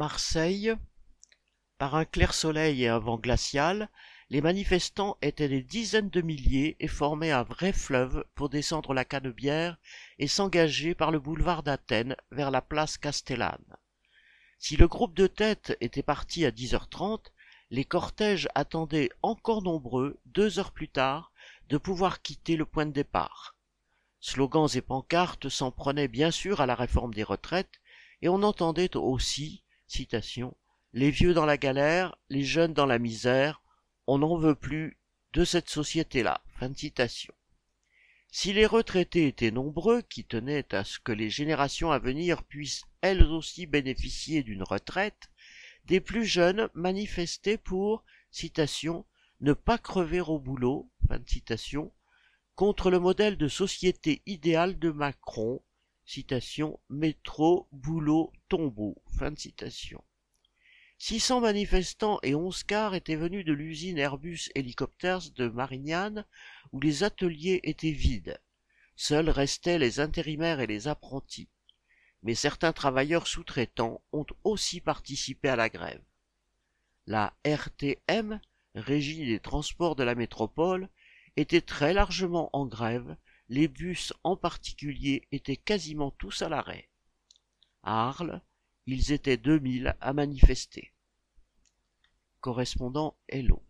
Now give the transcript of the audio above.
Marseille, par un clair soleil et un vent glacial, les manifestants étaient des dizaines de milliers et formaient un vrai fleuve pour descendre la Canebière et s'engager par le boulevard d'Athènes vers la place Castellane. Si le groupe de tête était parti à 10h30, les cortèges attendaient encore nombreux, deux heures plus tard, de pouvoir quitter le point de départ. Slogans et pancartes s'en prenaient bien sûr à la réforme des retraites, et on entendait aussi, les vieux dans la galère, les jeunes dans la misère, on n'en veut plus de cette société-là. Si les retraités étaient nombreux, qui tenaient à ce que les générations à venir puissent elles aussi bénéficier d'une retraite, des plus jeunes manifestaient pour, ne pas crever au boulot, contre le modèle de société idéale de Macron, citation, métro, boulot, tombeau, fin de citation. 600 manifestants et 11 cars étaient venus de l'usine Airbus Helicopters de Marignane, où les ateliers étaient vides. Seuls restaient les intérimaires et les apprentis. Mais certains travailleurs sous-traitants ont aussi participé à la grève. La RTM, Régie des transports de la métropole, était très largement en grève, les bus en particulier étaient quasiment tous à l'arrêt. À Arles, ils étaient 2000 à manifester. Correspondant Hello.